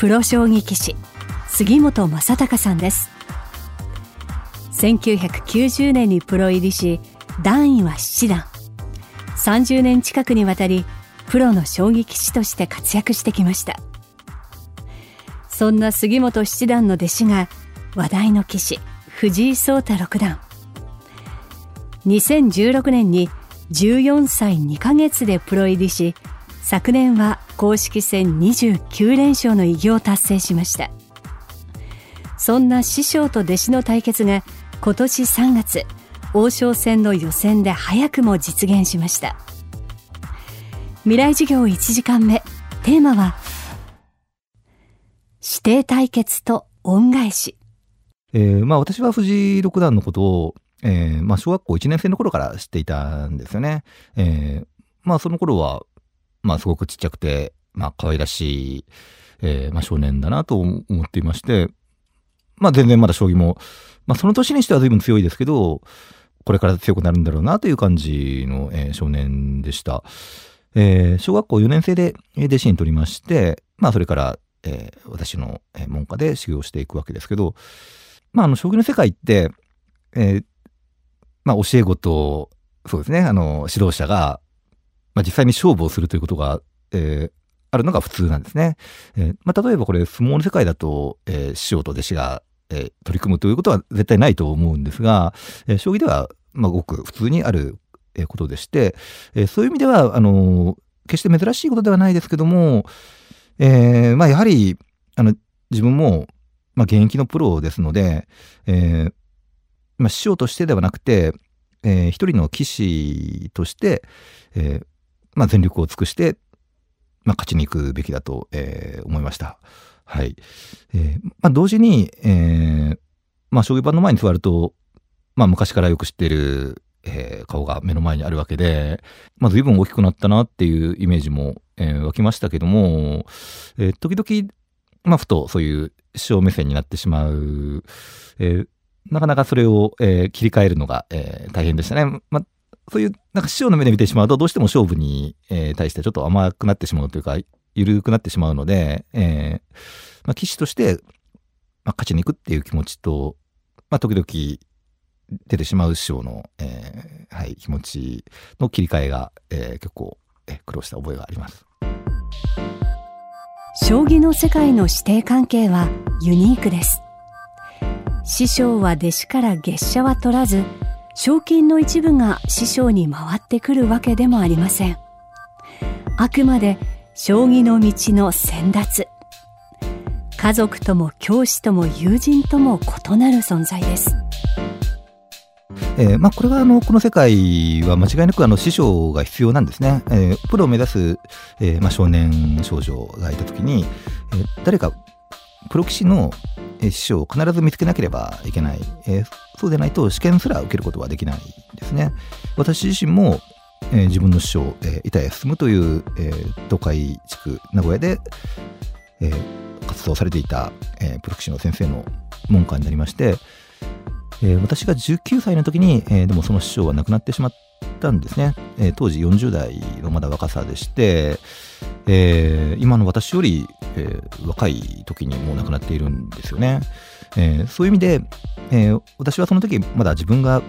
プロ将棋棋士、杉本正隆さんです。1990年にプロ入りし、段位は七段。30年近くにわたり、プロの将棋棋士として活躍してきました。そんな杉本七段の弟子が、話題の棋士、藤井聡太六段。2016年に14歳2ヶ月でプロ入りし、昨年は公式戦29連勝の偉業を達成しました。そんな師匠と弟子の対決が今年3月、王将戦の予選で早くも実現しました。未来授業1時間目、テーマは、指定対決と恩返し。えーまあ私は藤井六段のことを、えーまあ小学校1年生の頃から知っていたんですよね。えーまあその頃は、まあすごくちっちゃくて、まあ可愛らしい、えーまあ少年だなと思っていまして、まあ全然まだ将棋も、まあその年にしては随分強いですけど、これから強くなるんだろうなという感じの、えー少年でした。えー小学校4年生で弟子に取りまして、まあそれから、えー私の門下で修行していくわけですけど、まあ、あの、将棋の世界って、えーまあ、教え子と、そうですね、あの、指導者が、まあ、実際に勝負をするということが、えーあるのが普通なんですね。えーまあ、例えばこれ、相撲の世界だと、えー師匠と弟子が、え取り組むということは絶対ないと思うんですが、え将棋では、まあ、ごく普通にあることでして、えそういう意味では、あの決して珍しいことではないですけども、えまあ、やはり、あの、自分も、ま、現役のプロですので、えま、師匠としてではなくて、えー一人の棋士として、えーまあ、全力を尽くして、まあ、勝ちに行くべきだと、えー思いました。はい。えーまあ、同時に、えーまあ、将棋盤の前に座ると、まあ、昔からよく知っている、えー顔が目の前にあるわけで、まあ、随分大きくなったなっていうイメージも、えー湧きましたけども、えー時々、まあ、ふとそういう師匠目線になってしまう、えーなかなかそれを、えー切り替えるのが、えー大変でしたね。まあ、そういう、なんか師匠の目で見てしまうと、どうしても勝負に、えー対してちょっと甘くなってしまうというか、緩くなってしまうので、えーまあ、棋士として、まあ、勝ちに行くっていう気持ちと、まあ、時々出てしまう師匠の、えーはい、気持ちの切り替えが、えー結構、えー苦労した覚えがあります。将棋の世界の師弟関係はユニークです。師匠は弟子から月謝は取らず、賞金の一部が師匠に回ってくるわけでもありません。あくまで将棋の道の先達。家族とも教師とも友人とも異なる存在です。えーまあ、これはあのこの世界は間違いなくあの師匠が必要なんですね。えープロを目指す、えーまあ、少年少女がいた時に、えー誰かプロ棋士の師匠を必ず見つけなければいけない、えーそうでないと試験すら受けることはできないんですね。私自身も、えー自分の師匠、えー板谷進という、えー東海地区名古屋で、えー活動されていた、えープロ棋士の先生の門下になりまして、えー私が19歳の時に、えーでもその師匠は亡くなってしまったんですね。えー当時40代のまだ若さでして、えー今の私より、えー若い時にもう亡くなっているんですよね。えーそういう意味で、えー私はその時まだ自分が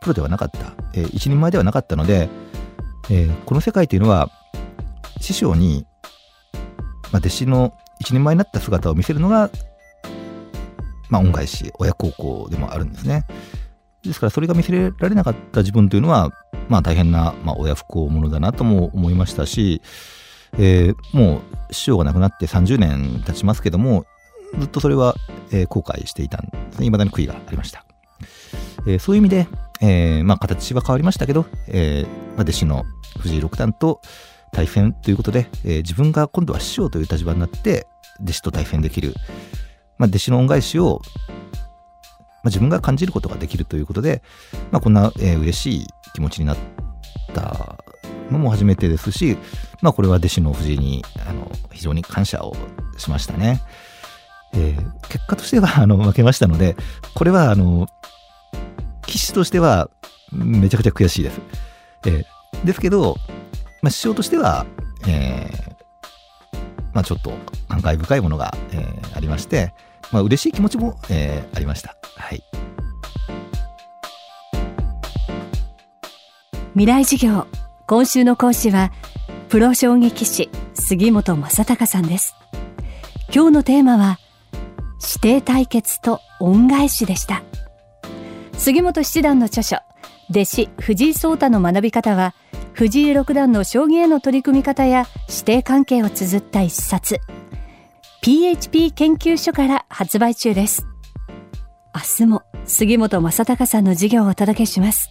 プロではなかった、えー一人前ではなかったので、えこの世界というのは師匠に、まあ、弟子の一人前になった姿を見せるのがまあ、恩返し、親孝行でもあるんですね。ですから、それが見せられなかった自分というのは、まあ、大変な、まあ、親不孝者だなとも思いましたし、えーもう、師匠が亡くなって30年経ちますけども、ずっとそれは、えー後悔していたんですね。未だに悔いがありました。えーそういう意味で、えーまあ、形は変わりましたけど、えーまあ、弟子の藤井六段と対戦ということで、えー自分が今度は師匠という立場になって、弟子と対戦できる、まあ、弟子の恩返しを、まあ、自分が感じることができるということで、まあ、こんな、えー、嬉しい気持ちになったのも初めてですし、まあ、これは弟子の藤井にあの非常に感謝をしましたね。えー、結果としてはあの負けましたので、これはあの棋士としてはめちゃくちゃ悔しいです。えー、ですけど、まあ、師匠としては、えーまあ、ちょっと感慨深いものが、えー、ありまして、まあ、嬉しい気持ちも、えー、ありました。はい。未来授業今週の講師はプロ将棋棋士杉本正隆さんです。今日のテーマは指定対決と恩返しでした。杉本七段の著書弟子藤井聡太の学び方は藤井六段の将棋への取り組み方や指定関係を綴った一冊。PHP 研究所から発売中です。明日も杉本正隆さんの授業をお届けします。